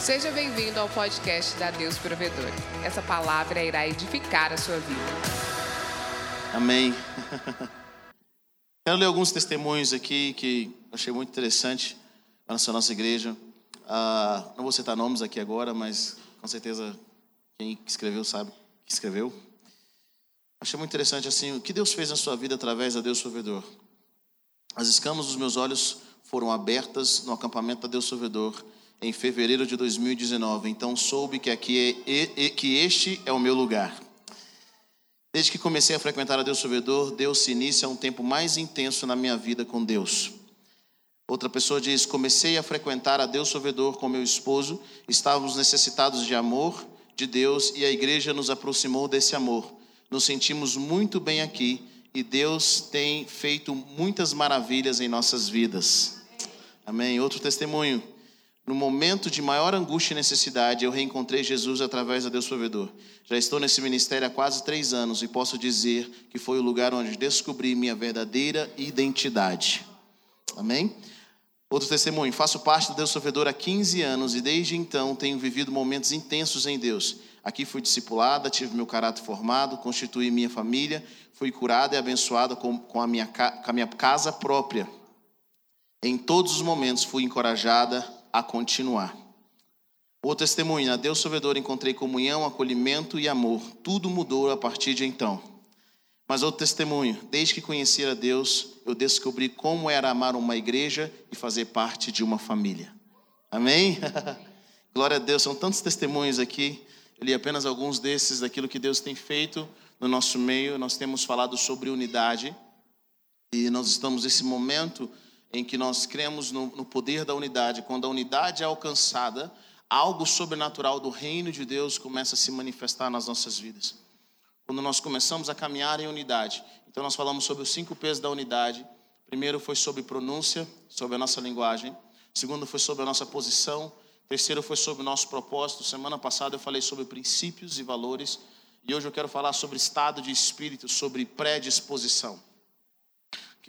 Seja bem-vindo ao podcast da Deus Provedor. Essa palavra irá edificar a sua vida. Amém. Quero ler alguns testemunhos aqui que achei muito interessante para a nossa igreja. Ah, não vou citar nomes aqui agora, mas com certeza quem escreveu sabe que escreveu. Achei muito interessante assim, o que Deus fez na sua vida através da Deus Provedor. As escamas dos meus olhos foram abertas no acampamento da Deus Provedor em fevereiro de 2019. Então soube que aqui é, que este é o meu lugar. Desde que comecei a frequentar a Deus Provedor, Deus se inicia um tempo mais intenso na minha vida com Deus. Outra pessoa diz: Comecei a frequentar a Deus Provedor com meu esposo, estávamos necessitados de amor de Deus e a igreja nos aproximou desse amor. Nos sentimos muito bem aqui e Deus tem feito muitas maravilhas em nossas vidas. Amém. Outro testemunho. No momento de maior angústia e necessidade, eu reencontrei Jesus através da Deus Provedor. Já estou nesse ministério há quase três anos e posso dizer que foi o lugar onde descobri minha verdadeira identidade. Amém? Outro testemunho. Faço parte da Deus Provedor há 15 anos e desde então tenho vivido momentos intensos em Deus. Aqui fui discipulada, tive meu caráter formado, constituí minha família, fui curada e abençoada com, com, a minha, com a minha casa própria. Em todos os momentos fui encorajada a continuar. Testemunho, na Deus Provedor encontrei comunhão, acolhimento e amor. Tudo mudou a partir de então. Mas outro testemunho, desde que conheci a Deus, eu descobri como era amar uma igreja e fazer parte de uma família. Amém? Glória a Deus, são tantos testemunhos aqui. Eu li apenas alguns desses daquilo que Deus tem feito no nosso meio. Nós temos falado sobre unidade e nós estamos nesse momento em que nós cremos no, no poder da unidade. Quando a unidade é alcançada, algo sobrenatural do reino de Deus começa a se manifestar nas nossas vidas. Quando nós começamos a caminhar em unidade, então nós falamos sobre os cinco pesos da unidade. Primeiro foi sobre pronúncia, sobre a nossa linguagem. Segundo foi sobre a nossa posição. Terceiro foi sobre o nosso propósito. Semana passada eu falei sobre princípios e valores. E hoje eu quero falar sobre estado de espírito, sobre predisposição.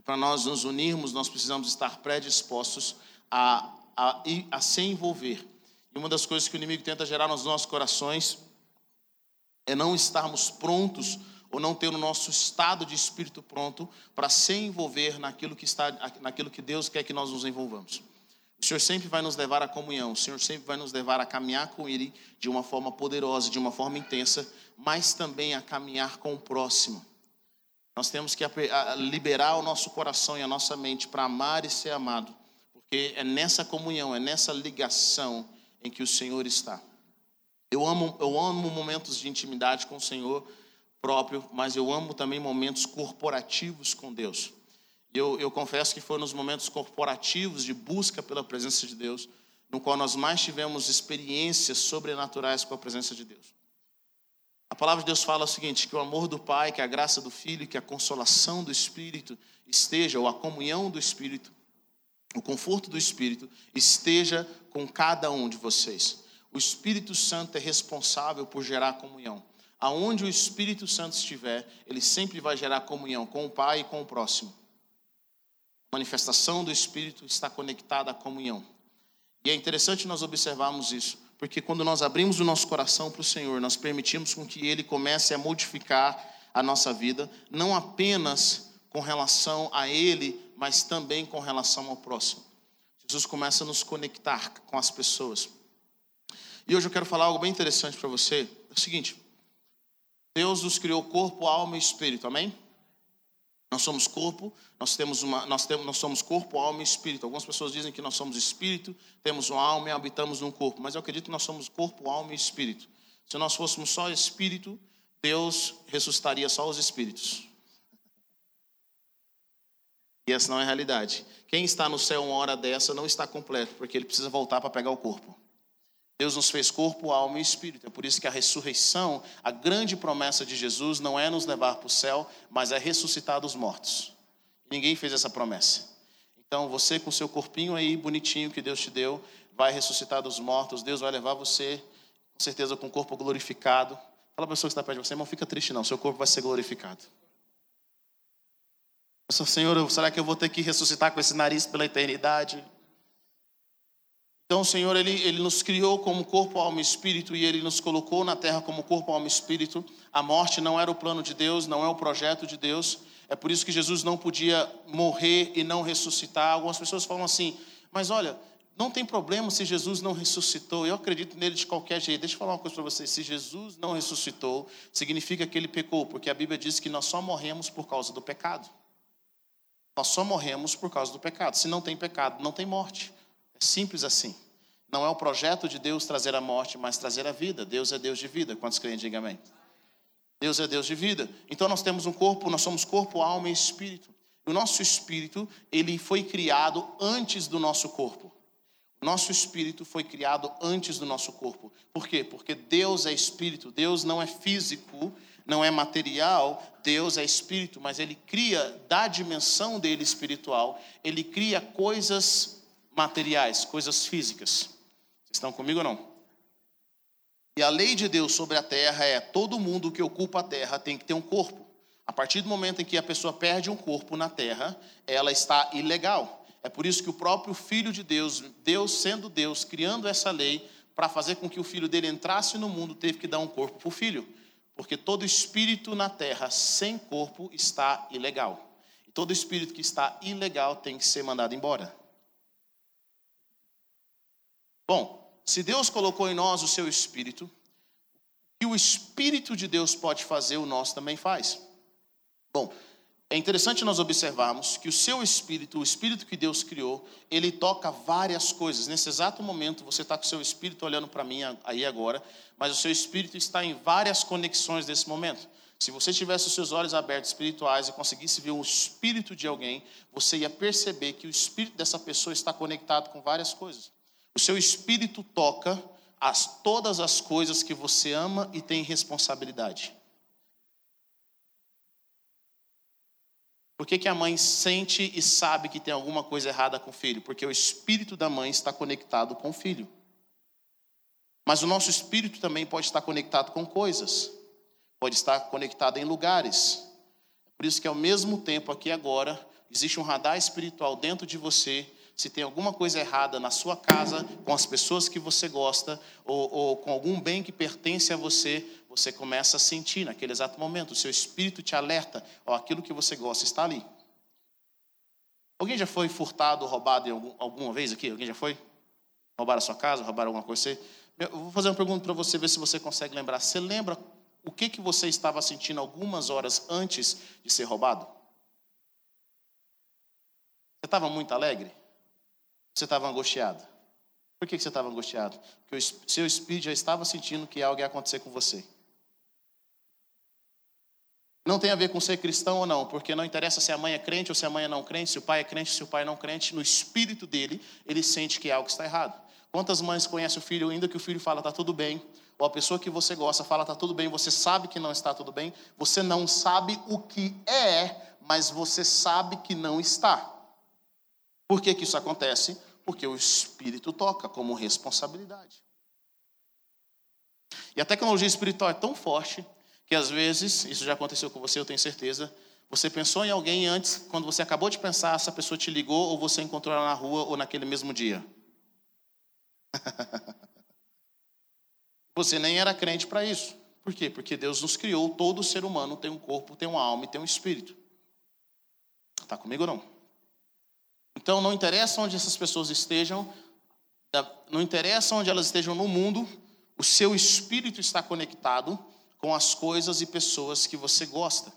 Que para nós nos unirmos, nós precisamos estar predispostos a, a, a se envolver. E uma das coisas que o inimigo tenta gerar nos nossos corações é não estarmos prontos ou não ter o nosso estado de espírito pronto para se envolver naquilo que, está, naquilo que Deus quer que nós nos envolvamos. O Senhor sempre vai nos levar à comunhão, o Senhor sempre vai nos levar a caminhar com Ele de uma forma poderosa, de uma forma intensa, mas também a caminhar com o próximo. Nós temos que liberar o nosso coração e a nossa mente para amar e ser amado, porque é nessa comunhão, é nessa ligação em que o Senhor está. Eu amo, eu amo momentos de intimidade com o Senhor próprio, mas eu amo também momentos corporativos com Deus. Eu, eu confesso que foi nos momentos corporativos de busca pela presença de Deus, no qual nós mais tivemos experiências sobrenaturais com a presença de Deus. A palavra de Deus fala o seguinte: que o amor do Pai, que a graça do Filho, que a consolação do Espírito esteja, ou a comunhão do Espírito, o conforto do Espírito esteja com cada um de vocês. O Espírito Santo é responsável por gerar comunhão. Aonde o Espírito Santo estiver, ele sempre vai gerar comunhão com o Pai e com o próximo manifestação do Espírito está conectada à comunhão. E é interessante nós observarmos isso, porque quando nós abrimos o nosso coração para o Senhor, nós permitimos com que Ele comece a modificar a nossa vida, não apenas com relação a Ele, mas também com relação ao próximo. Jesus começa a nos conectar com as pessoas. E hoje eu quero falar algo bem interessante para você. É o seguinte: Deus nos criou corpo, alma e espírito, amém? Nós somos corpo, nós, temos uma, nós, temos, nós somos corpo, alma e espírito. Algumas pessoas dizem que nós somos espírito, temos uma alma e habitamos num corpo. Mas eu acredito que nós somos corpo, alma e espírito. Se nós fôssemos só espírito, Deus ressuscitaria só os espíritos. E essa não é a realidade. Quem está no céu uma hora dessa não está completo, porque ele precisa voltar para pegar o corpo. Deus nos fez corpo, alma e espírito. É por isso que a ressurreição, a grande promessa de Jesus, não é nos levar para o céu, mas é ressuscitar dos mortos. Ninguém fez essa promessa. Então, você com seu corpinho aí, bonitinho que Deus te deu, vai ressuscitar dos mortos. Deus vai levar você, com certeza, com o corpo glorificado. Fala para a pessoa que está perto de você, irmão, fica triste não, seu corpo vai ser glorificado. Senhor, será que eu vou ter que ressuscitar com esse nariz pela eternidade? Então, o Senhor, ele, ele nos criou como corpo, alma e espírito, e Ele nos colocou na terra como corpo, alma e espírito. A morte não era o plano de Deus, não é o projeto de Deus. É por isso que Jesus não podia morrer e não ressuscitar. Algumas pessoas falam assim, mas olha, não tem problema se Jesus não ressuscitou. Eu acredito nele de qualquer jeito. Deixa eu falar uma coisa para vocês. Se Jesus não ressuscitou, significa que ele pecou, porque a Bíblia diz que nós só morremos por causa do pecado. Nós só morremos por causa do pecado. Se não tem pecado, não tem morte. Simples assim. Não é o projeto de Deus trazer a morte, mas trazer a vida. Deus é Deus de vida. Quantos creem, diga amém. Deus é Deus de vida. Então nós temos um corpo, nós somos corpo, alma e espírito. O nosso espírito, ele foi criado antes do nosso corpo. O nosso espírito foi criado antes do nosso corpo. Por quê? Porque Deus é espírito, Deus não é físico, não é material, Deus é espírito, mas ele cria da dimensão dele espiritual, ele cria coisas materiais, coisas físicas. Vocês estão comigo ou não? E a lei de Deus sobre a terra é: todo mundo que ocupa a terra tem que ter um corpo. A partir do momento em que a pessoa perde um corpo na terra, ela está ilegal. É por isso que o próprio Filho de Deus, Deus sendo Deus, criando essa lei, para fazer com que o filho dele entrasse no mundo, teve que dar um corpo para o filho. Porque todo espírito na terra sem corpo está ilegal. E todo espírito que está ilegal tem que ser mandado embora. Bom, se Deus colocou em nós o seu espírito, e o espírito de Deus pode fazer, o nosso também faz. Bom, é interessante nós observarmos que o seu espírito, o espírito que Deus criou, ele toca várias coisas. Nesse exato momento, você está com o seu espírito olhando para mim aí agora, mas o seu espírito está em várias conexões desse momento. Se você tivesse os seus olhos abertos espirituais e conseguisse ver o espírito de alguém, você ia perceber que o espírito dessa pessoa está conectado com várias coisas. O seu espírito toca as, todas as coisas que você ama e tem responsabilidade. Por que, que a mãe sente e sabe que tem alguma coisa errada com o filho? Porque o espírito da mãe está conectado com o filho. Mas o nosso espírito também pode estar conectado com coisas, pode estar conectado em lugares. Por isso que ao mesmo tempo aqui agora existe um radar espiritual dentro de você se tem alguma coisa errada na sua casa, com as pessoas que você gosta, ou, ou, com algum bem que pertence a você, você começa a sentir naquele exato momento. O seu espírito te alerta, ó, aquilo que você gosta está ali. Alguém já foi furtado, roubado algum, alguma vez aqui? Alguém já foi? Roubaram a sua casa, roubaram alguma coisa? Eu vou fazer uma pergunta para você, ver se você consegue lembrar. Você lembra o que, que você estava sentindo algumas horas antes de ser roubado? Você estava muito alegre? Você estava angustiado. Por que você estava angustiado? Porque o seu espírito já estava sentindo que algo ia acontecer com você. Não tem a ver com ser cristão ou não, porque não interessa se a mãe é crente ou se a mãe é não crente, se o pai é crente ou se o pai é não crente, no espírito dele, ele sente que algo está errado. Quantas mães conhecem o filho, ainda que o filho fala está tudo bem, ou a pessoa que você gosta fala está tudo bem, você sabe que não está tudo bem, você não sabe o que é, mas você sabe que não está. Por que, que isso acontece? Porque o Espírito toca como responsabilidade. E a tecnologia espiritual é tão forte que às vezes, isso já aconteceu com você, eu tenho certeza, você pensou em alguém antes, quando você acabou de pensar, essa pessoa te ligou ou você encontrou ela na rua ou naquele mesmo dia. você nem era crente para isso. Por quê? Porque Deus nos criou, todo ser humano tem um corpo, tem uma alma e tem um espírito. Está comigo ou não? Então, não interessa onde essas pessoas estejam, não interessa onde elas estejam no mundo, o seu espírito está conectado com as coisas e pessoas que você gosta.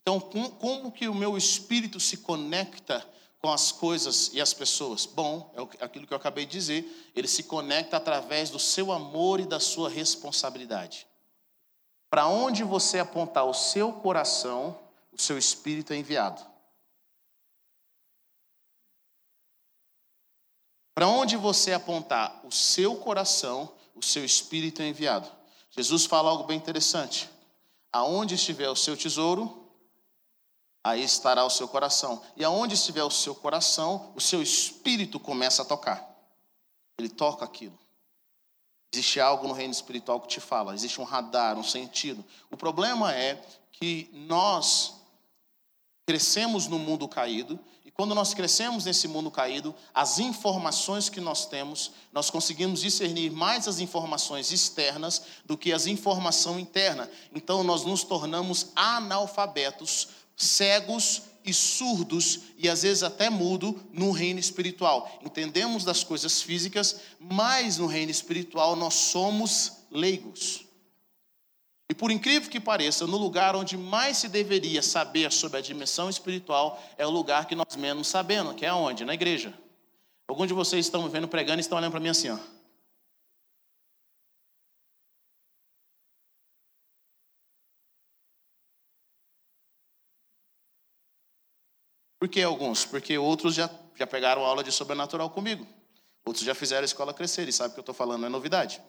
Então, como que o meu espírito se conecta com as coisas e as pessoas? Bom, é aquilo que eu acabei de dizer, ele se conecta através do seu amor e da sua responsabilidade. Para onde você apontar o seu coração, o seu espírito é enviado. Para onde você apontar o seu coração, o seu espírito é enviado. Jesus fala algo bem interessante. Aonde estiver o seu tesouro, aí estará o seu coração. E aonde estiver o seu coração, o seu espírito começa a tocar. Ele toca aquilo. Existe algo no reino espiritual que te fala, existe um radar, um sentido. O problema é que nós crescemos no mundo caído, quando nós crescemos nesse mundo caído, as informações que nós temos, nós conseguimos discernir mais as informações externas do que as informações internas. Então nós nos tornamos analfabetos, cegos e surdos e às vezes até mudo no reino espiritual. Entendemos das coisas físicas, mas no reino espiritual nós somos leigos. E por incrível que pareça, no lugar onde mais se deveria saber sobre a dimensão espiritual é o lugar que nós menos sabemos, que é onde? Na igreja. Alguns de vocês estão me vendo pregando e estão olhando para mim assim, ó. Por que alguns? Porque outros já, já pegaram aula de sobrenatural comigo. Outros já fizeram a escola crescer e sabem que eu estou falando, não é novidade.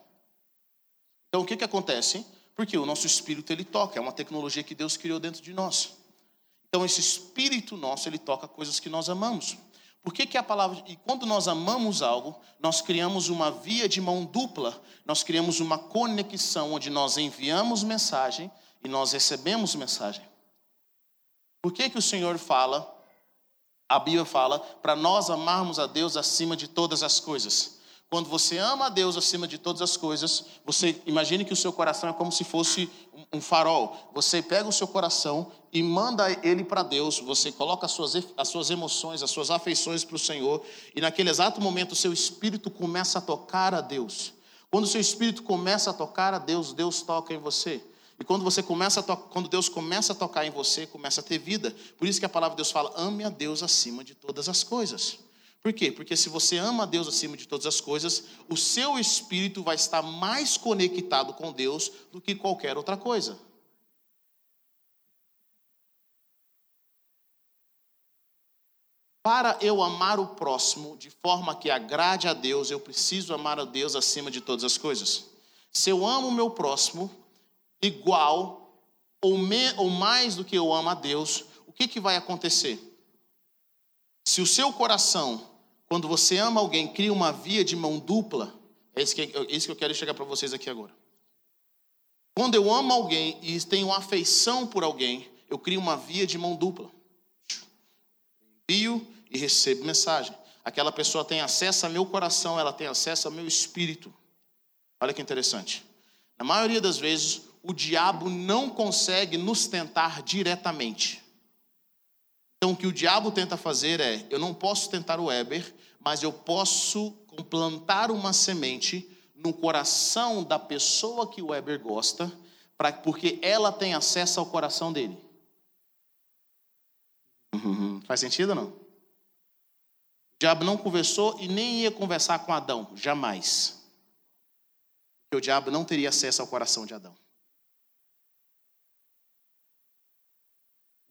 Então o que, que acontece? Porque o nosso espírito ele toca, é uma tecnologia que Deus criou dentro de nós. Então esse espírito nosso ele toca coisas que nós amamos. Por que, que a palavra. E quando nós amamos algo, nós criamos uma via de mão dupla, nós criamos uma conexão onde nós enviamos mensagem e nós recebemos mensagem. Por que, que o Senhor fala, a Bíblia fala, para nós amarmos a Deus acima de todas as coisas? Quando você ama a Deus acima de todas as coisas, você imagine que o seu coração é como se fosse um farol. Você pega o seu coração e manda ele para Deus. Você coloca as suas, as suas emoções, as suas afeições para o Senhor. E naquele exato momento, o seu espírito começa a tocar a Deus. Quando o seu espírito começa a tocar a Deus, Deus toca em você. E quando você começa quando Deus começa a tocar em você, começa a ter vida. Por isso que a palavra de Deus fala: ame a Deus acima de todas as coisas. Por quê? Porque se você ama a Deus acima de todas as coisas, o seu espírito vai estar mais conectado com Deus do que qualquer outra coisa. Para eu amar o próximo de forma que agrade a Deus, eu preciso amar a Deus acima de todas as coisas. Se eu amo o meu próximo igual ou, me, ou mais do que eu amo a Deus, o que, que vai acontecer? Se o seu coração quando você ama alguém, cria uma via de mão dupla. É isso que, é isso que eu quero chegar para vocês aqui agora. Quando eu amo alguém e tenho afeição por alguém, eu crio uma via de mão dupla. Envio e recebo mensagem. Aquela pessoa tem acesso ao meu coração, ela tem acesso ao meu espírito. Olha que interessante. Na maioria das vezes, o diabo não consegue nos tentar diretamente. Então, o que o diabo tenta fazer é: eu não posso tentar o Weber, mas eu posso plantar uma semente no coração da pessoa que o Weber gosta, pra, porque ela tem acesso ao coração dele. Uhum. Faz sentido ou não? O diabo não conversou e nem ia conversar com Adão, jamais. Porque o diabo não teria acesso ao coração de Adão.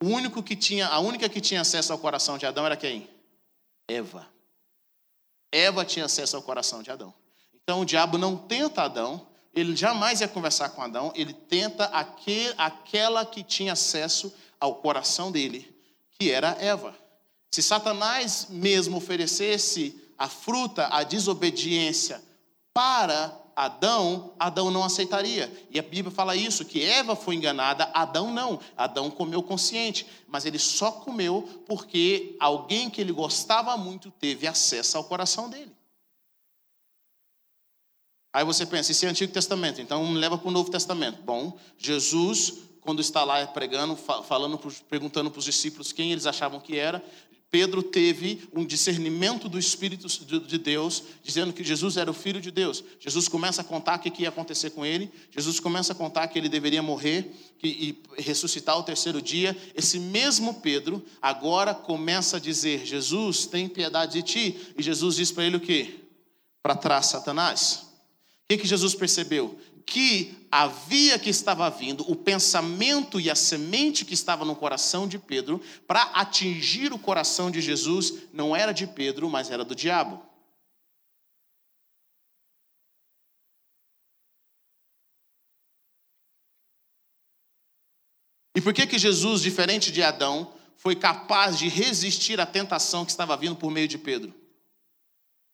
O único que tinha, a única que tinha acesso ao coração de Adão era quem? Eva. Eva tinha acesso ao coração de Adão. Então o diabo não tenta Adão, ele jamais ia conversar com Adão, ele tenta aquele, aquela que tinha acesso ao coração dele, que era Eva. Se Satanás mesmo oferecesse a fruta, a desobediência para Adão, Adão não aceitaria. E a Bíblia fala isso, que Eva foi enganada, Adão não. Adão comeu consciente, mas ele só comeu porque alguém que ele gostava muito teve acesso ao coração dele. Aí você pensa, isso é Antigo Testamento, então leva para o Novo Testamento. Bom, Jesus, quando está lá pregando, falando, perguntando para os discípulos quem eles achavam que era, Pedro teve um discernimento do Espírito de Deus, dizendo que Jesus era o Filho de Deus. Jesus começa a contar o que ia acontecer com ele. Jesus começa a contar que ele deveria morrer e ressuscitar ao terceiro dia. Esse mesmo Pedro agora começa a dizer: Jesus, tem piedade de ti. E Jesus diz para ele o quê? Para trás, Satanás. O que, que Jesus percebeu? que a via que estava vindo, o pensamento e a semente que estava no coração de Pedro, para atingir o coração de Jesus, não era de Pedro, mas era do diabo. E por que que Jesus, diferente de Adão, foi capaz de resistir à tentação que estava vindo por meio de Pedro?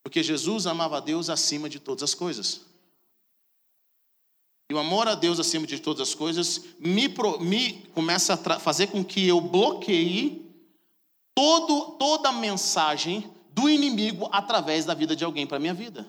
Porque Jesus amava a Deus acima de todas as coisas. E o amor a Deus acima de todas as coisas me, me começa a fazer com que eu bloqueie todo, toda a mensagem do inimigo através da vida de alguém para a minha vida.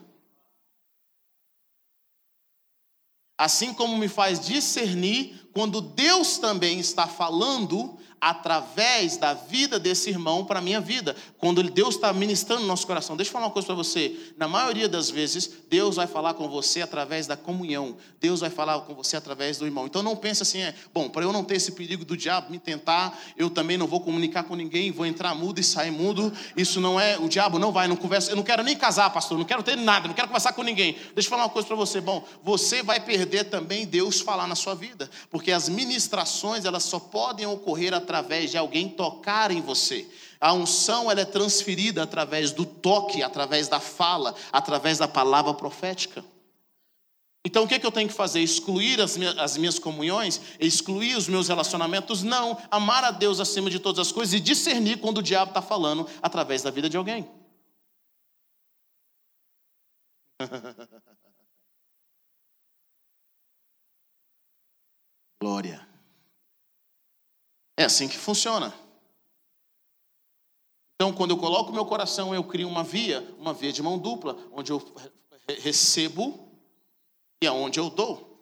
Assim como me faz discernir quando Deus também está falando através da vida desse irmão para a minha vida. Quando Deus está ministrando no nosso coração. Deixa eu falar uma coisa para você. Na maioria das vezes, Deus vai falar com você através da comunhão. Deus vai falar com você através do irmão. Então não pense assim, é, bom, para eu não ter esse perigo do diabo me tentar, eu também não vou comunicar com ninguém, vou entrar mudo e sair mudo. Isso não é, o diabo não vai, não conversa. Eu não quero nem casar, pastor, não quero ter nada, não quero conversar com ninguém. Deixa eu falar uma coisa para você. Bom, você vai perder também Deus falar na sua vida, porque as ministrações, elas só podem ocorrer através através de alguém tocar em você. A unção ela é transferida através do toque, através da fala, através da palavra profética. Então o que, é que eu tenho que fazer? Excluir as minhas, as minhas comunhões? Excluir os meus relacionamentos? Não. Amar a Deus acima de todas as coisas e discernir quando o diabo está falando através da vida de alguém. Glória. É assim que funciona. Então, quando eu coloco meu coração, eu crio uma via, uma via de mão dupla, onde eu recebo e aonde eu dou.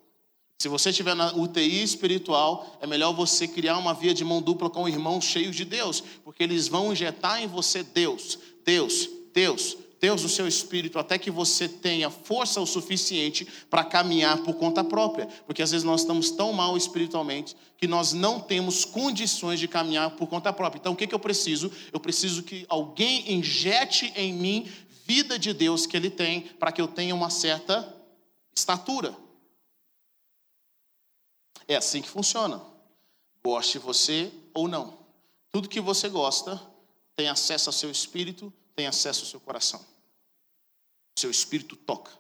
Se você estiver na UTI espiritual, é melhor você criar uma via de mão dupla com irmãos cheios de Deus, porque eles vão injetar em você Deus, Deus, Deus, Deus no seu espírito até que você tenha força o suficiente para caminhar por conta própria. Porque às vezes nós estamos tão mal espiritualmente que nós não temos condições de caminhar por conta própria. Então o que, que eu preciso? Eu preciso que alguém injete em mim vida de Deus que Ele tem para que eu tenha uma certa estatura. É assim que funciona. Goste você ou não. Tudo que você gosta tem acesso ao seu espírito, tem acesso ao seu coração. Seu espírito toca.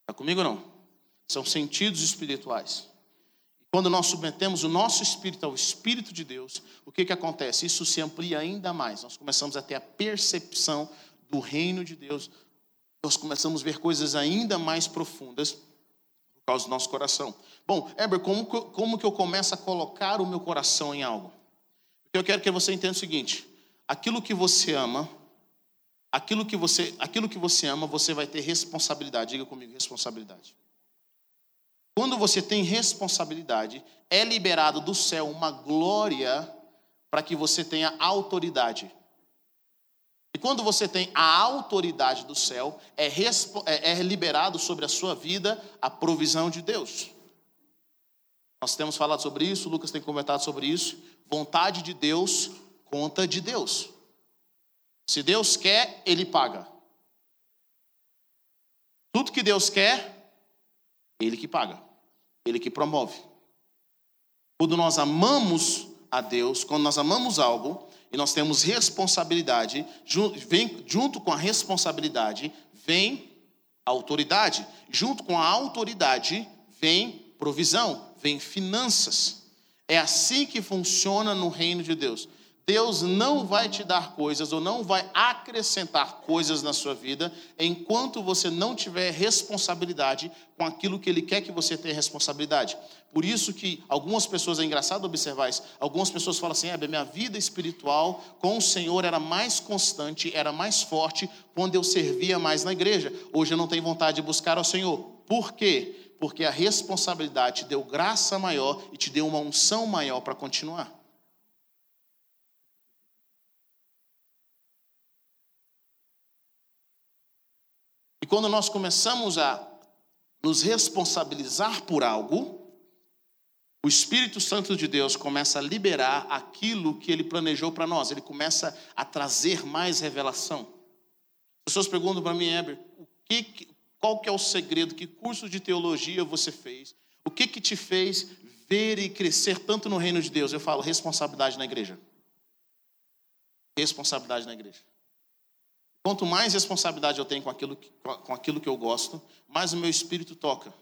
Está comigo ou não? São sentidos espirituais. Quando nós submetemos o nosso espírito ao Espírito de Deus, o que, que acontece? Isso se amplia ainda mais. Nós começamos a ter a percepção do reino de Deus. Nós começamos a ver coisas ainda mais profundas por causa do nosso coração. Bom, Heber, como, como que eu começo a colocar o meu coração em algo? Eu quero que você entenda o seguinte: aquilo que você ama, aquilo que você, aquilo que você ama, você vai ter responsabilidade. Diga comigo, responsabilidade. Quando você tem responsabilidade, é liberado do céu uma glória para que você tenha autoridade. E quando você tem a autoridade do céu, é, é, é liberado sobre a sua vida a provisão de Deus. Nós temos falado sobre isso, Lucas tem comentado sobre isso. Vontade de Deus conta de Deus. Se Deus quer, Ele paga. Tudo que Deus quer, Ele que paga, Ele que promove. Quando nós amamos a Deus, quando nós amamos algo e nós temos responsabilidade, vem, junto com a responsabilidade vem autoridade, junto com a autoridade vem provisão, vem finanças. É assim que funciona no reino de Deus. Deus não vai te dar coisas ou não vai acrescentar coisas na sua vida enquanto você não tiver responsabilidade com aquilo que Ele quer que você tenha responsabilidade. Por isso que algumas pessoas, é engraçado observar isso, algumas pessoas falam assim, é, minha vida espiritual com o Senhor era mais constante, era mais forte quando eu servia mais na igreja. Hoje eu não tenho vontade de buscar ao Senhor. Por quê? Porque a responsabilidade te deu graça maior e te deu uma unção maior para continuar. Quando nós começamos a nos responsabilizar por algo, o Espírito Santo de Deus começa a liberar aquilo que ele planejou para nós, ele começa a trazer mais revelação. As pessoas perguntam para mim, Heber, o que, qual que é o segredo, que curso de teologia você fez? O que, que te fez ver e crescer tanto no reino de Deus? Eu falo, responsabilidade na igreja. Responsabilidade na igreja. Quanto mais responsabilidade eu tenho com aquilo, que, com aquilo que eu gosto, mais o meu espírito toca.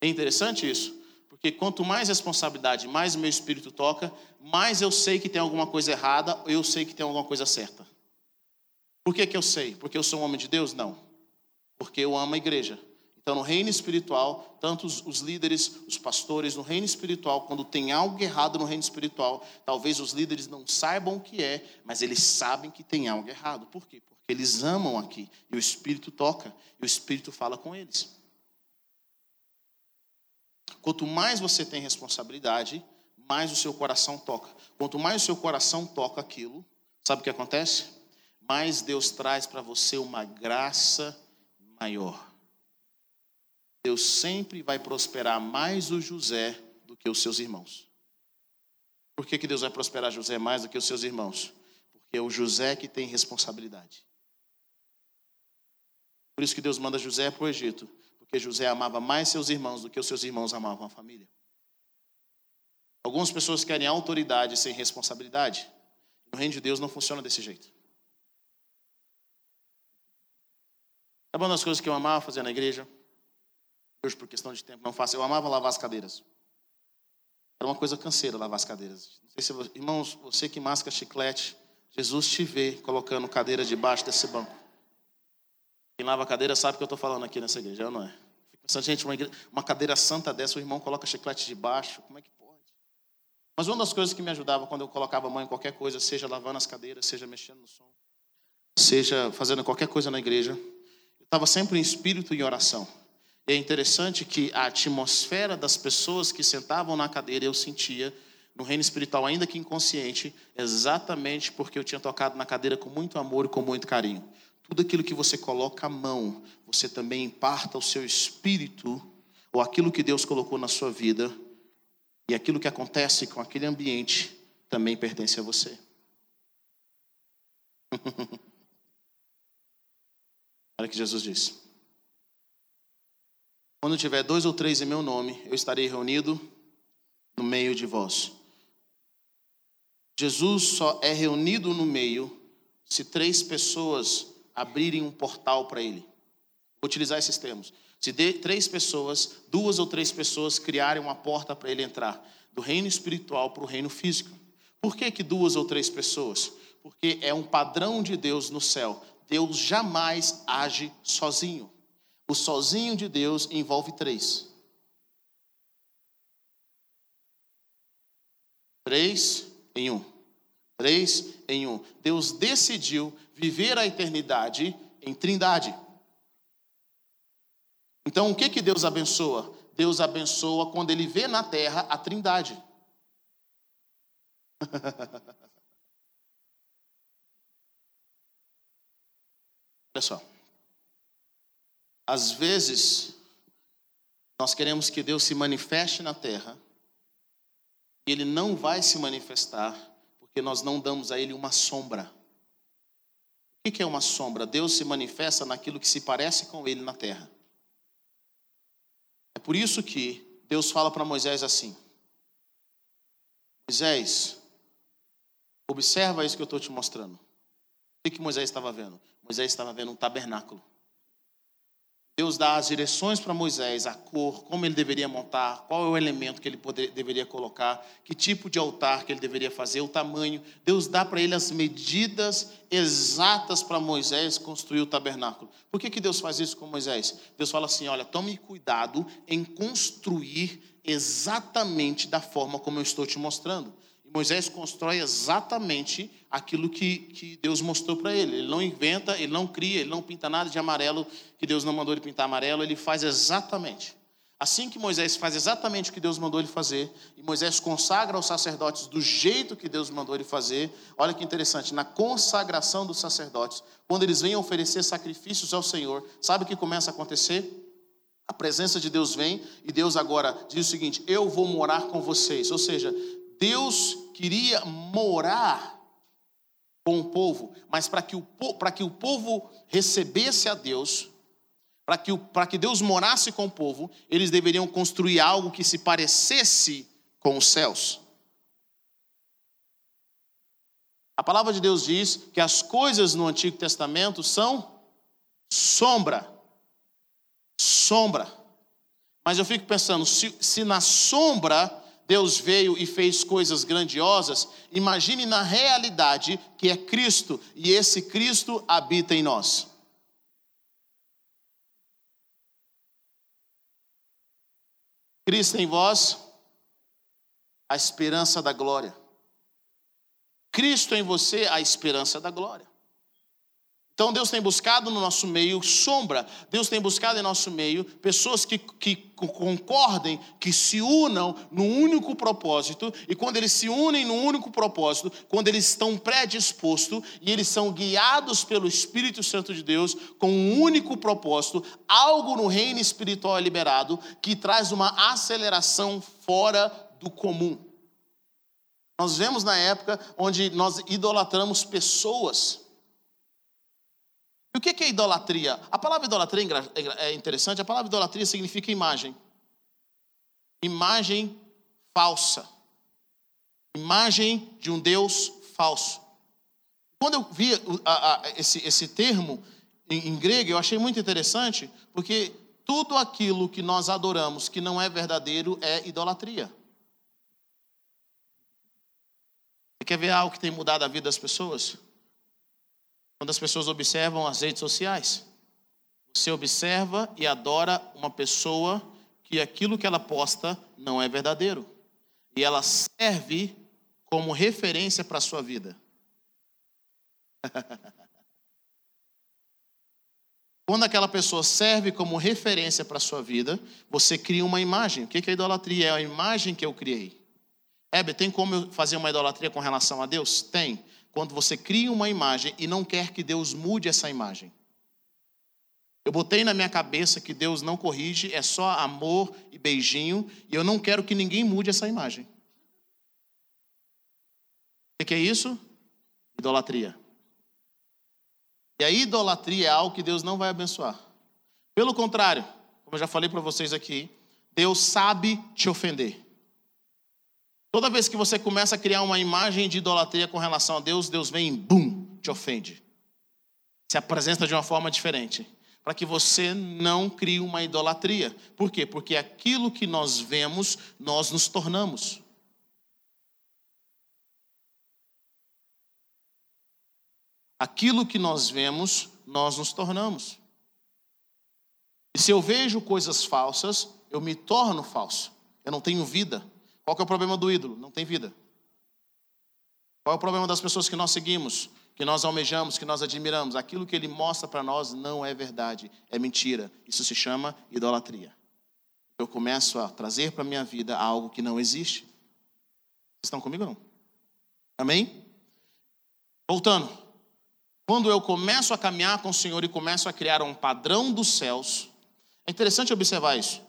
É interessante isso, porque quanto mais responsabilidade, mais o meu espírito toca, mais eu sei que tem alguma coisa errada, eu sei que tem alguma coisa certa. Por que, que eu sei? Porque eu sou um homem de Deus? Não. Porque eu amo a igreja. Então, no reino espiritual, tanto os, os, líderes, os pastores, no reino espiritual, quando tem algo errado no reino espiritual, talvez os líderes não saibam o que é, mas eles sabem que tem algo errado. Por quê? Porque eles amam aqui. E o Espírito toca, e o Espírito fala com eles. Quanto mais você tem responsabilidade, mais o seu coração toca. Quanto mais o seu coração toca aquilo, sabe o que acontece? Mais Deus traz para você uma graça maior. Deus sempre vai prosperar mais o José do que os seus irmãos. Por que, que Deus vai prosperar José mais do que os seus irmãos? Porque é o José que tem responsabilidade. Por isso que Deus manda José para o Egito, porque José amava mais seus irmãos do que os seus irmãos amavam a família. Algumas pessoas querem autoridade sem responsabilidade. No reino de Deus não funciona desse jeito. Sabe uma das coisas que eu amava fazer na igreja? Hoje, por questão de tempo, não faço. Eu amava lavar as cadeiras. Era uma coisa canseira lavar as cadeiras. Se irmãos, você que masca chiclete, Jesus te vê colocando cadeira debaixo desse banco. Quem lava cadeira sabe o que eu estou falando aqui nessa igreja, não é? Pensando, gente, uma, igreja, uma cadeira santa dessa, o irmão coloca chiclete debaixo, como é que pode? Mas uma das coisas que me ajudava quando eu colocava a mão em qualquer coisa, seja lavando as cadeiras, seja mexendo no som, seja fazendo qualquer coisa na igreja, eu estava sempre em espírito e oração. É interessante que a atmosfera das pessoas que sentavam na cadeira eu sentia no reino espiritual, ainda que inconsciente, exatamente porque eu tinha tocado na cadeira com muito amor e com muito carinho. Tudo aquilo que você coloca a mão, você também imparta o seu espírito, ou aquilo que Deus colocou na sua vida, e aquilo que acontece com aquele ambiente também pertence a você. Olha o que Jesus disse. Quando tiver dois ou três em meu nome, eu estarei reunido no meio de vós. Jesus só é reunido no meio se três pessoas abrirem um portal para ele. Vou utilizar esses termos. Se três pessoas, duas ou três pessoas criarem uma porta para ele entrar, do reino espiritual para o reino físico. Por que, que duas ou três pessoas? Porque é um padrão de Deus no céu. Deus jamais age sozinho. O sozinho de Deus envolve três. Três em um. Três em um. Deus decidiu viver a eternidade em trindade. Então, o que, que Deus abençoa? Deus abençoa quando Ele vê na terra a trindade. Só. Às vezes, nós queremos que Deus se manifeste na terra, e Ele não vai se manifestar, porque nós não damos a Ele uma sombra. O que é uma sombra? Deus se manifesta naquilo que se parece com Ele na terra. É por isso que Deus fala para Moisés assim: Moisés, observa isso que eu estou te mostrando. O que Moisés estava vendo? Moisés estava vendo um tabernáculo. Deus dá as direções para Moisés, a cor, como ele deveria montar, qual é o elemento que ele poder, deveria colocar, que tipo de altar que ele deveria fazer, o tamanho. Deus dá para ele as medidas exatas para Moisés construir o tabernáculo. Por que, que Deus faz isso com Moisés? Deus fala assim: olha, tome cuidado em construir exatamente da forma como eu estou te mostrando. Moisés constrói exatamente aquilo que, que Deus mostrou para ele. Ele não inventa, ele não cria, ele não pinta nada de amarelo que Deus não mandou ele pintar amarelo, ele faz exatamente. Assim que Moisés faz exatamente o que Deus mandou ele fazer, e Moisés consagra os sacerdotes do jeito que Deus mandou ele fazer, olha que interessante, na consagração dos sacerdotes, quando eles vêm oferecer sacrifícios ao Senhor, sabe o que começa a acontecer? A presença de Deus vem e Deus agora diz o seguinte: Eu vou morar com vocês. Ou seja, Deus queria morar com o povo, mas para que, o, que o povo recebesse a Deus, para que, que Deus morasse com o povo, eles deveriam construir algo que se parecesse com os céus. A palavra de Deus diz que as coisas no Antigo Testamento são sombra. Sombra. Mas eu fico pensando, se, se na sombra Deus veio e fez coisas grandiosas, imagine na realidade que é Cristo e esse Cristo habita em nós. Cristo em vós, a esperança da glória. Cristo em você, a esperança da glória. Então Deus tem buscado no nosso meio sombra, Deus tem buscado em nosso meio pessoas que, que concordem, que se unam num único propósito, e quando eles se unem num único propósito, quando eles estão predispostos e eles são guiados pelo Espírito Santo de Deus com um único propósito, algo no reino espiritual é liberado que traz uma aceleração fora do comum. Nós vemos na época onde nós idolatramos pessoas. E o que é idolatria? A palavra idolatria é, é interessante, a palavra idolatria significa imagem. Imagem falsa. Imagem de um Deus falso. Quando eu vi esse, esse termo em, em grego, eu achei muito interessante, porque tudo aquilo que nós adoramos que não é verdadeiro é idolatria. Você quer ver algo que tem mudado a vida das pessoas? Quando as pessoas observam as redes sociais. Você observa e adora uma pessoa que aquilo que ela posta não é verdadeiro. E ela serve como referência para a sua vida. Quando aquela pessoa serve como referência para a sua vida, você cria uma imagem. O que é idolatria? É a imagem que eu criei. Heber, tem como fazer uma idolatria com relação a Deus? Tem. Quando você cria uma imagem e não quer que Deus mude essa imagem. Eu botei na minha cabeça que Deus não corrige, é só amor e beijinho, e eu não quero que ninguém mude essa imagem. O que é isso? Idolatria. E a idolatria é algo que Deus não vai abençoar. Pelo contrário, como eu já falei para vocês aqui, Deus sabe te ofender. Toda vez que você começa a criar uma imagem de idolatria com relação a Deus, Deus vem bum, te ofende. Se apresenta de uma forma diferente. Para que você não crie uma idolatria. Por quê? Porque aquilo que nós vemos, nós nos tornamos. Aquilo que nós vemos, nós nos tornamos. E se eu vejo coisas falsas, eu me torno falso. Eu não tenho vida. Qual é o problema do ídolo? Não tem vida. Qual é o problema das pessoas que nós seguimos, que nós almejamos, que nós admiramos? Aquilo que ele mostra para nós não é verdade, é mentira. Isso se chama idolatria. Eu começo a trazer para a minha vida algo que não existe. Vocês estão comigo ou não? Amém? Voltando. Quando eu começo a caminhar com o Senhor e começo a criar um padrão dos céus, é interessante observar isso.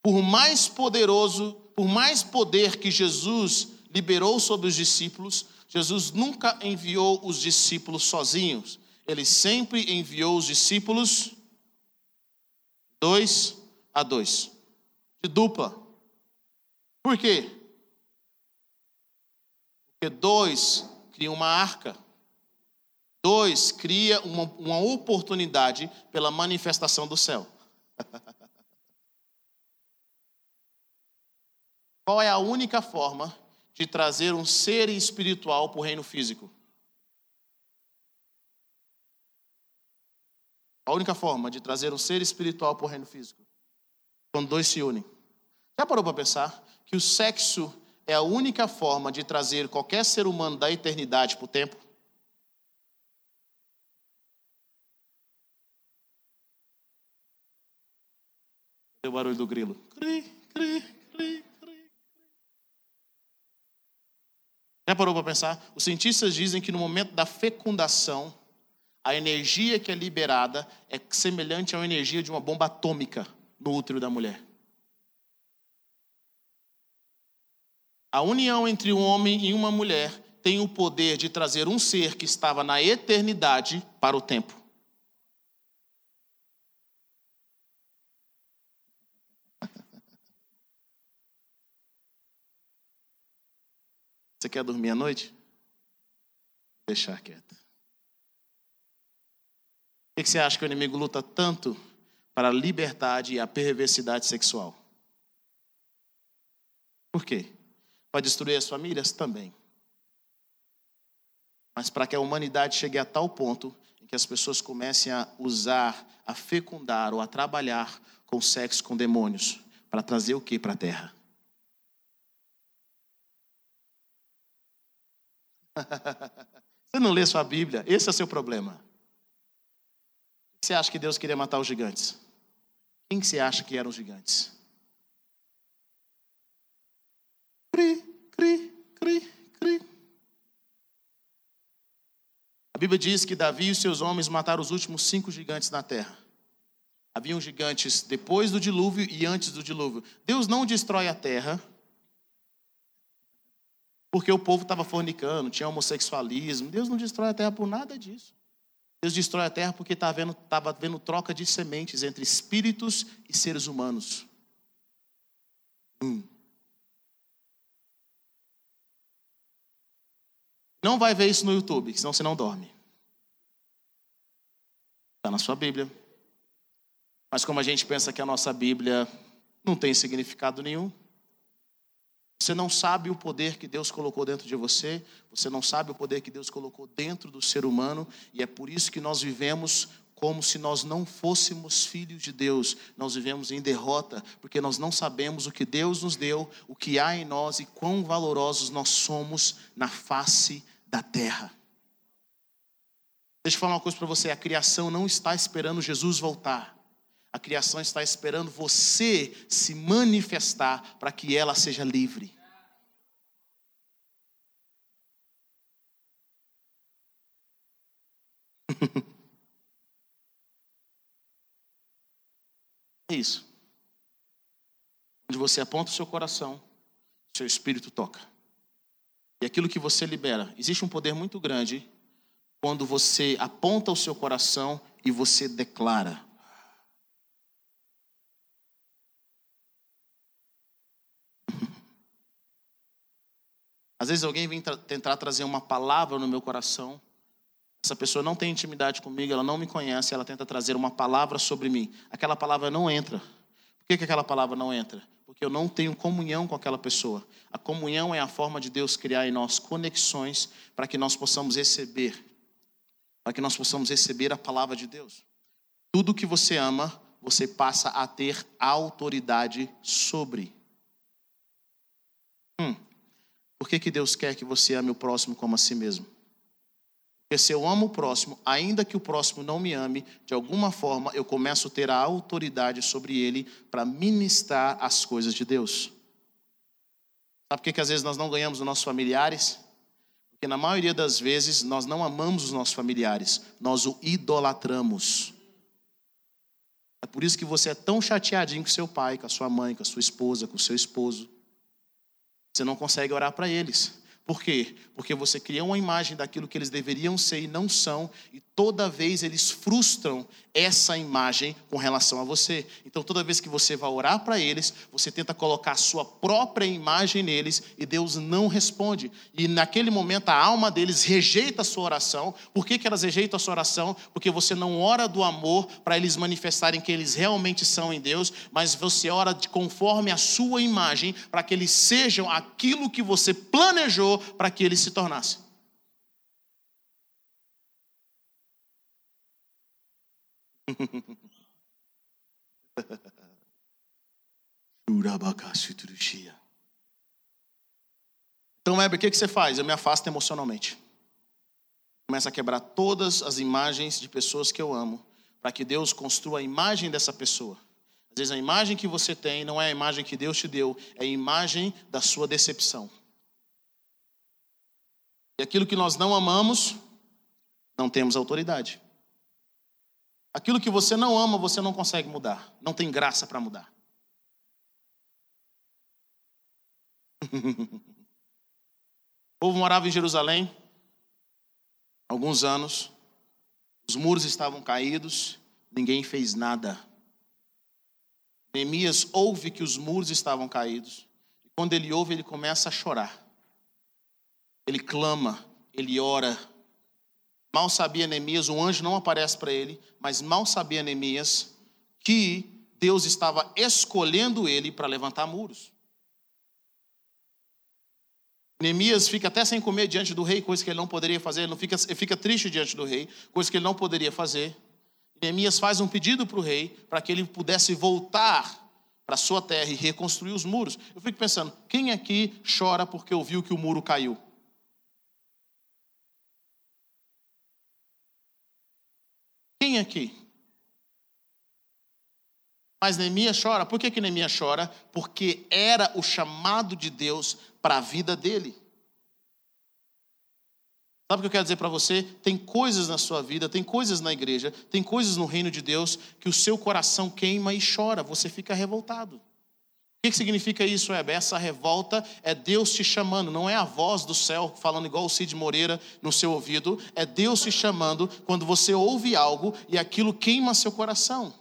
Por mais poderoso por mais poder que Jesus liberou sobre os discípulos, Jesus nunca enviou os discípulos sozinhos. Ele sempre enviou os discípulos dois a dois, de dupla. Por quê? Porque dois criam uma arca. Dois cria uma, uma oportunidade pela manifestação do céu. Qual é a única forma de trazer um ser espiritual para o reino físico? A única forma de trazer um ser espiritual para o reino físico? Quando dois se unem. Já parou para pensar que o sexo é a única forma de trazer qualquer ser humano da eternidade para o tempo? O barulho do grilo. Cri, cri. Já parou para pensar? Os cientistas dizem que no momento da fecundação, a energia que é liberada é semelhante à energia de uma bomba atômica no útero da mulher. A união entre um homem e uma mulher tem o poder de trazer um ser que estava na eternidade para o tempo. Você quer dormir à noite? Deixar quieto. Por que você acha que o inimigo luta tanto para a liberdade e a perversidade sexual? Por quê? Para destruir as famílias? Também. Mas para que a humanidade chegue a tal ponto em que as pessoas comecem a usar, a fecundar ou a trabalhar com sexo com demônios. Para trazer o que para a terra? Você não lê sua Bíblia, esse é o seu problema. Você acha que Deus queria matar os gigantes? Quem que você acha que eram os gigantes? Cri, cri, cri, cri. A Bíblia diz que Davi e seus homens mataram os últimos cinco gigantes na terra. Haviam gigantes depois do dilúvio e antes do dilúvio. Deus não destrói a terra porque o povo estava fornicando, tinha homossexualismo. Deus não destrói a terra por nada disso. Deus destrói a terra porque estava vendo, tava vendo troca de sementes entre espíritos e seres humanos. Hum. Não vai ver isso no YouTube, senão você não dorme. Está na sua Bíblia. Mas como a gente pensa que a nossa Bíblia não tem significado nenhum, você não sabe o poder que Deus colocou dentro de você, você não sabe o poder que Deus colocou dentro do ser humano, e é por isso que nós vivemos como se nós não fôssemos filhos de Deus. Nós vivemos em derrota, porque nós não sabemos o que Deus nos deu, o que há em nós e quão valorosos nós somos na face da terra. Deixa eu falar uma coisa para você: a criação não está esperando Jesus voltar. A criação está esperando você se manifestar para que ela seja livre. é isso. Onde você aponta o seu coração, seu espírito toca. E aquilo que você libera, existe um poder muito grande quando você aponta o seu coração e você declara. Às vezes alguém vem tra tentar trazer uma palavra no meu coração. Essa pessoa não tem intimidade comigo, ela não me conhece, ela tenta trazer uma palavra sobre mim. Aquela palavra não entra. Por que, que aquela palavra não entra? Porque eu não tenho comunhão com aquela pessoa. A comunhão é a forma de Deus criar em nós conexões para que nós possamos receber, para que nós possamos receber a palavra de Deus. Tudo que você ama, você passa a ter autoridade sobre. Hum. Por que, que Deus quer que você ame o próximo como a si mesmo? Porque se eu amo o próximo, ainda que o próximo não me ame, de alguma forma eu começo a ter a autoridade sobre ele para ministrar as coisas de Deus. Sabe por que, que às vezes nós não ganhamos os nossos familiares? Porque na maioria das vezes nós não amamos os nossos familiares, nós o idolatramos. É por isso que você é tão chateadinho com seu pai, com a sua mãe, com a sua esposa, com o seu esposo. Você não consegue orar para eles. Por quê? Porque você cria uma imagem daquilo que eles deveriam ser e não são, e toda vez eles frustram essa imagem com relação a você. Então, toda vez que você vai orar para eles, você tenta colocar a sua própria imagem neles e Deus não responde. E naquele momento a alma deles rejeita a sua oração. Por que, que elas rejeitam a sua oração? Porque você não ora do amor para eles manifestarem que eles realmente são em Deus, mas você ora de conforme a sua imagem para que eles sejam aquilo que você planejou para que eles se tornassem. Então, Heber, o que você faz? Eu me afasto emocionalmente. Começo a quebrar todas as imagens de pessoas que eu amo, para que Deus construa a imagem dessa pessoa. Às vezes a imagem que você tem não é a imagem que Deus te deu, é a imagem da sua decepção. E aquilo que nós não amamos, não temos autoridade. Aquilo que você não ama, você não consegue mudar. Não tem graça para mudar. o povo morava em Jerusalém alguns anos. Os muros estavam caídos, ninguém fez nada. Neemias ouve que os muros estavam caídos. E quando ele ouve, ele começa a chorar. Ele clama, ele ora, Mal sabia Neemias, um anjo não aparece para ele, mas mal sabia Neemias que Deus estava escolhendo ele para levantar muros. Neemias fica até sem comer diante do rei, coisa que ele não poderia fazer, ele, não fica, ele fica triste diante do rei, coisa que ele não poderia fazer. Neemias faz um pedido para o rei para que ele pudesse voltar para sua terra e reconstruir os muros. Eu fico pensando, quem aqui chora porque ouviu que o muro caiu? Quem aqui? Mas Neemias chora. Por que, que Neemias chora? Porque era o chamado de Deus para a vida dele. Sabe o que eu quero dizer para você? Tem coisas na sua vida, tem coisas na igreja, tem coisas no reino de Deus que o seu coração queima e chora, você fica revoltado. O que, significa isso, Heber? Essa revolta é Deus te chamando, não é a voz do céu falando igual o Cid Moreira no seu ouvido, é Deus te chamando quando você ouve algo e aquilo queima seu coração.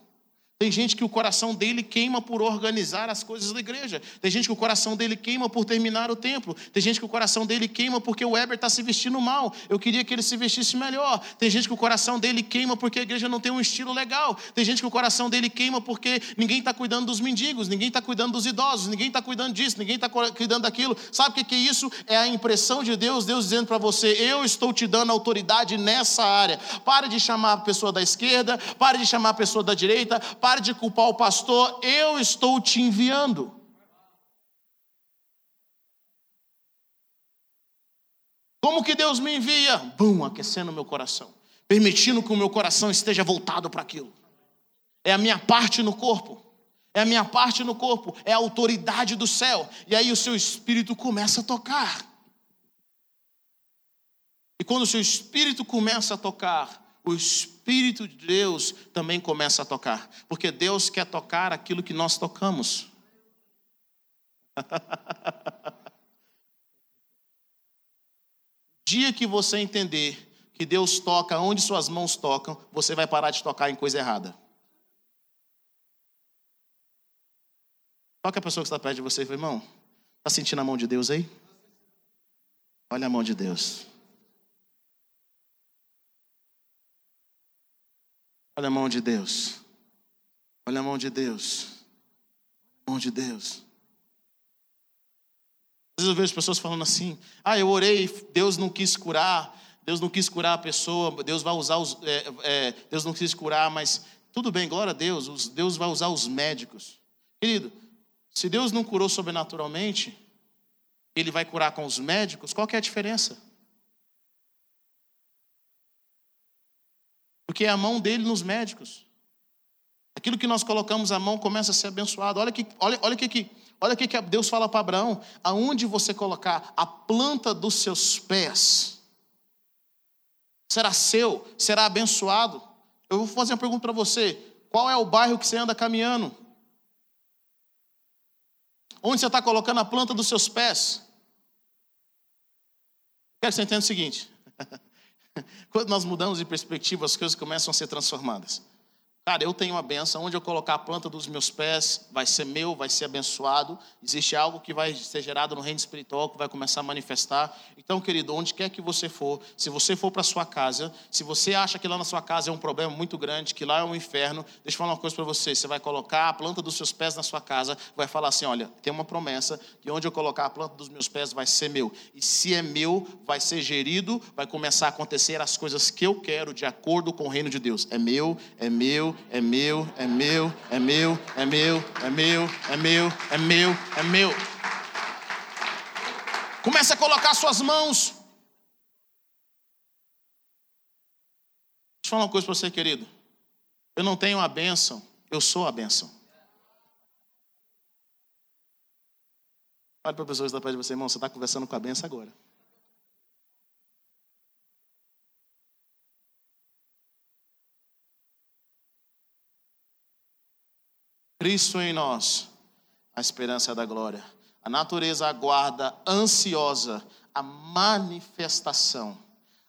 Tem gente que o coração dele queima por organizar as coisas da igreja. Tem gente que o coração dele queima por terminar o templo. Tem gente que o coração dele queima porque o Weber está se vestindo mal. Eu queria que ele se vestisse melhor. Tem gente que o coração dele queima porque a igreja não tem um estilo legal. Tem gente que o coração dele queima porque ninguém está cuidando dos mendigos, ninguém está cuidando dos idosos, ninguém está cuidando disso, ninguém está cuidando daquilo. Sabe o que é isso? É a impressão de Deus, Deus dizendo para você: Eu estou te dando autoridade nessa área. Pare de chamar a pessoa da esquerda, pare de chamar a pessoa da direita Pare de culpar o pastor, eu estou te enviando. Como que Deus me envia? Bum, aquecendo meu coração, permitindo que o meu coração esteja voltado para aquilo. É a minha parte no corpo. É a minha parte no corpo, é a autoridade do céu. E aí o seu espírito começa a tocar. E quando o seu espírito começa a tocar, o Espírito de Deus também começa a tocar, porque Deus quer tocar aquilo que nós tocamos. Dia que você entender que Deus toca onde suas mãos tocam, você vai parar de tocar em coisa errada. Toca a pessoa que está perto de você e fala, irmão, está sentindo a mão de Deus aí? Olha a mão de Deus. Olha a mão de Deus. Olha a mão de Deus. A mão de Deus. Às vezes eu vejo pessoas falando assim: ah, eu orei, Deus não quis curar, Deus não quis curar a pessoa, Deus vai usar os. É, é, Deus não quis curar, mas tudo bem, glória a Deus, Deus vai usar os médicos. Querido, se Deus não curou sobrenaturalmente, Ele vai curar com os médicos, qual que é a diferença? Porque é a mão dele nos médicos. Aquilo que nós colocamos a mão começa a ser abençoado. Olha que, olha, olha que, olha que Deus fala para Abraão: aonde você colocar a planta dos seus pés, será seu, será abençoado. Eu vou fazer uma pergunta para você: qual é o bairro que você anda caminhando? Onde você está colocando a planta dos seus pés? Quero que você entenda o seguinte: Quando nós mudamos de perspectiva, as coisas começam a ser transformadas. Cara, eu tenho uma benção, onde eu colocar a planta dos meus pés, vai ser meu, vai ser abençoado. Existe algo que vai ser gerado no reino espiritual, que vai começar a manifestar. Então, querido, onde quer que você for, se você for para sua casa, se você acha que lá na sua casa é um problema muito grande, que lá é um inferno, deixa eu falar uma coisa para você. Você vai colocar a planta dos seus pés na sua casa, vai falar assim: olha, tem uma promessa que onde eu colocar a planta dos meus pés vai ser meu. E se é meu, vai ser gerido, vai começar a acontecer as coisas que eu quero de acordo com o reino de Deus. É meu, é meu, é meu, é meu, é meu, é meu, é meu, é meu, é meu, é meu. Comece a colocar suas mãos. Deixa eu falar uma coisa para você, querido. Eu não tenho a bênção, eu sou a bênção. Olha para a pessoa que está perto de você, irmão, você está conversando com a bênção agora. Cristo em nós, a esperança da glória. A natureza aguarda ansiosa a manifestação,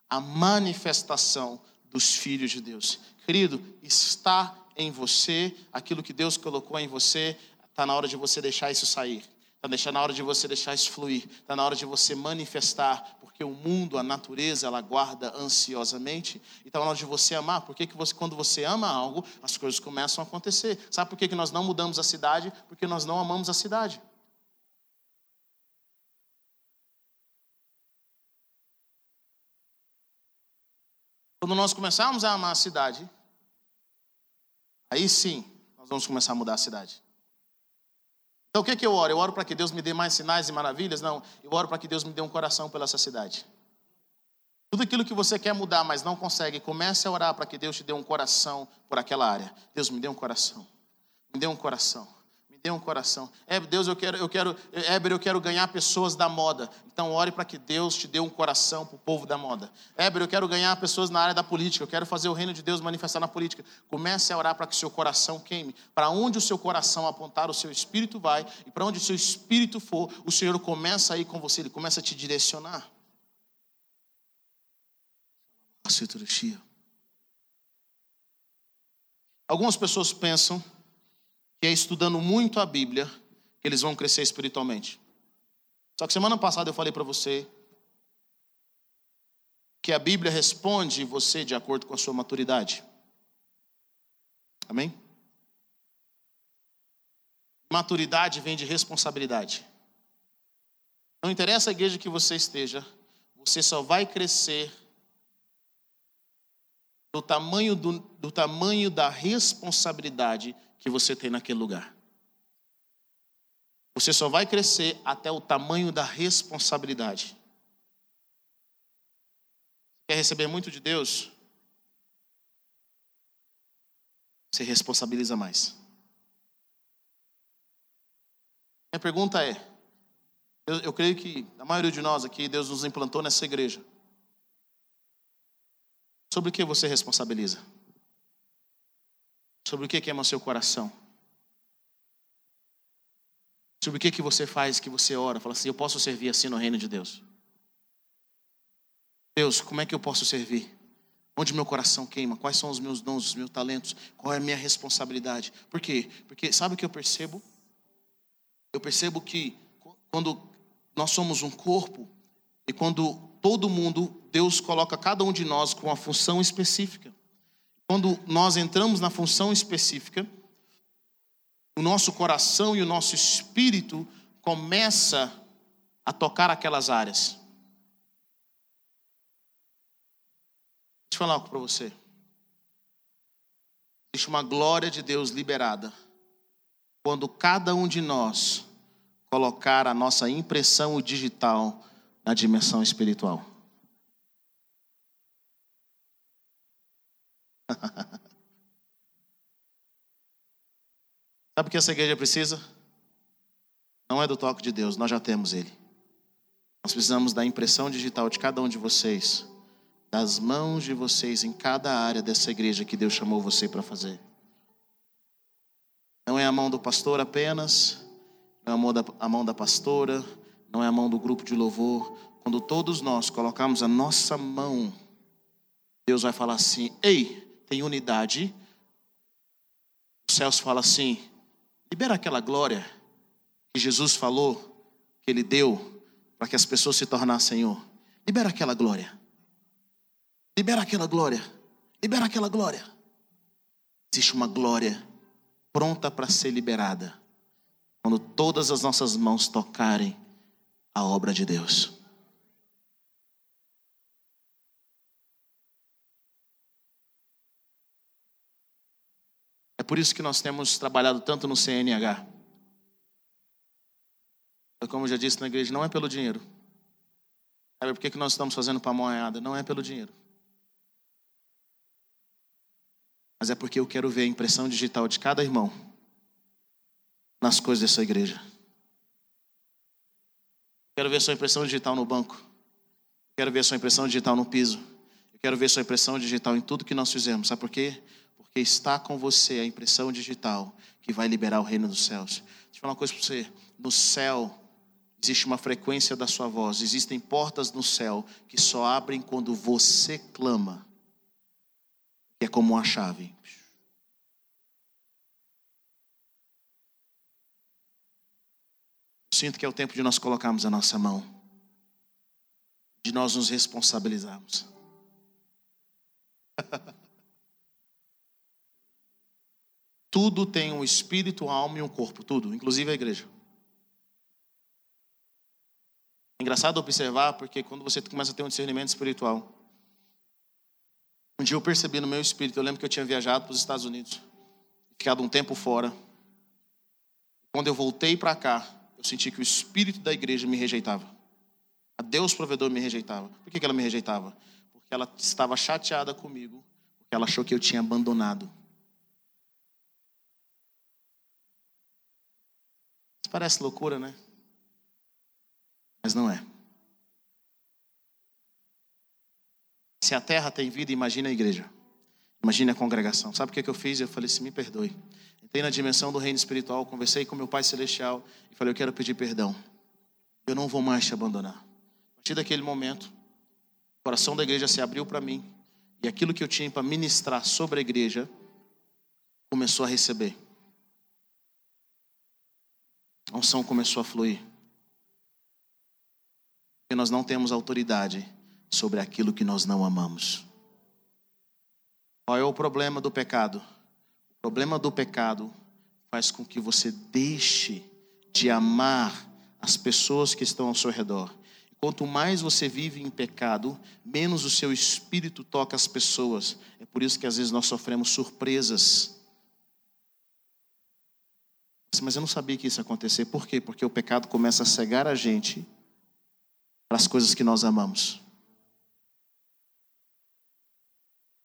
a manifestação dos filhos de Deus. Querido, está em você aquilo que Deus colocou em você, está na hora de você deixar isso sair. Está na hora de você deixar isso fluir. Está na hora de você manifestar. Porque o mundo, a natureza, ela guarda ansiosamente. E está na hora de você amar. Porque que você, quando você ama algo, as coisas começam a acontecer. Sabe por que, que nós não mudamos a cidade? Porque nós não amamos a cidade. Quando nós começarmos a amar a cidade, aí sim nós vamos começar a mudar a cidade. Então o que, é que eu oro? Eu oro para que Deus me dê mais sinais e maravilhas? Não, eu oro para que Deus me dê um coração pela essa cidade. Tudo aquilo que você quer mudar, mas não consegue, comece a orar para que Deus te dê um coração por aquela área. Deus me dê um coração. Me dê um coração. Dê um coração. É, Deus, eu quero, eu quero, Éber, eu quero ganhar pessoas da moda. Então ore para que Deus te dê um coração para o povo da moda. Éber, eu quero ganhar pessoas na área da política. Eu quero fazer o reino de Deus manifestar na política. Comece a orar para que seu coração queime. Para onde o seu coração apontar, o seu espírito vai. E para onde o seu espírito for, o Senhor começa a ir com você. Ele começa a te direcionar. Algumas pessoas pensam que é estudando muito a Bíblia que eles vão crescer espiritualmente. Só que semana passada eu falei para você que a Bíblia responde você de acordo com a sua maturidade. Amém? Maturidade vem de responsabilidade. Não interessa a igreja que você esteja, você só vai crescer do tamanho, do, do tamanho da responsabilidade que você tem naquele lugar. Você só vai crescer até o tamanho da responsabilidade. Quer receber muito de Deus? Você responsabiliza mais. Minha pergunta é: eu, eu creio que a maioria de nós aqui, Deus nos implantou nessa igreja Sobre o que você responsabiliza? Sobre o que queima seu coração? Sobre o que, que você faz, que você ora? Fala assim: eu posso servir assim no reino de Deus. Deus, como é que eu posso servir? Onde meu coração queima? Quais são os meus dons, os meus talentos? Qual é a minha responsabilidade? Por quê? Porque sabe o que eu percebo? Eu percebo que quando nós somos um corpo e quando todo mundo, Deus coloca cada um de nós com uma função específica. Quando nós entramos na função específica, o nosso coração e o nosso espírito começa a tocar aquelas áreas. Deixa eu falar algo para você. Existe uma glória de Deus liberada quando cada um de nós colocar a nossa impressão digital na dimensão espiritual. Sabe o que essa igreja precisa? Não é do toque de Deus, nós já temos ele. Nós precisamos da impressão digital de cada um de vocês, das mãos de vocês em cada área dessa igreja que Deus chamou você para fazer. Não é a mão do pastor apenas, não é a mão da, a mão da pastora, não é a mão do grupo de louvor. Quando todos nós colocarmos a nossa mão, Deus vai falar assim: ei, tem unidade. Os céus falam assim: libera aquela glória que Jesus falou, que Ele deu, para que as pessoas se tornassem um. Libera aquela glória. Libera aquela glória. Libera aquela glória. Existe uma glória pronta para ser liberada quando todas as nossas mãos tocarem a obra de Deus. É por isso que nós temos trabalhado tanto no CNH. Como eu já disse na igreja, não é pelo dinheiro. Sabe por que nós estamos fazendo pamonhada? Não é pelo dinheiro. Mas é porque eu quero ver a impressão digital de cada irmão nas coisas dessa igreja. Quero ver sua impressão digital no banco. Quero ver sua impressão digital no piso. Quero ver sua impressão digital em tudo que nós fizemos. Sabe por quê? Porque está com você a impressão digital que vai liberar o reino dos céus. Deixa eu falar uma coisa para você. No céu existe uma frequência da sua voz. Existem portas no céu que só abrem quando você clama. Que é como uma chave. Sinto que é o tempo de nós colocarmos a nossa mão, de nós nos responsabilizarmos. tudo tem um espírito, alma e um corpo, tudo, inclusive a igreja. É engraçado observar, porque quando você começa a ter um discernimento espiritual, um dia eu percebi no meu espírito, eu lembro que eu tinha viajado para os Estados Unidos, ficado um tempo fora. Quando eu voltei para cá, eu senti que o espírito da igreja me rejeitava. A Deus provedor me rejeitava. Por que ela me rejeitava? Porque ela estava chateada comigo, porque ela achou que eu tinha abandonado. Isso parece loucura, né? Mas não é. Se a terra tem vida, imagina a igreja. Imagina a congregação. Sabe o que eu fiz? Eu falei assim: me perdoe. Entrei na dimensão do reino espiritual, conversei com meu Pai Celestial e falei: eu quero pedir perdão. Eu não vou mais te abandonar. A partir daquele momento, o coração da igreja se abriu para mim e aquilo que eu tinha para ministrar sobre a igreja começou a receber. A unção começou a fluir. Porque nós não temos autoridade sobre aquilo que nós não amamos. Qual é o problema do pecado? O problema do pecado faz com que você deixe de amar as pessoas que estão ao seu redor. Quanto mais você vive em pecado, menos o seu espírito toca as pessoas. É por isso que às vezes nós sofremos surpresas. Mas eu não sabia que isso ia acontecer. Por quê? Porque o pecado começa a cegar a gente para as coisas que nós amamos.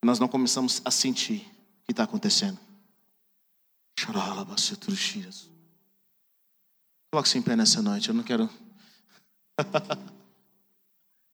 Nós não começamos a sentir o que está acontecendo. Coloque-se em pé nessa noite. Eu não quero.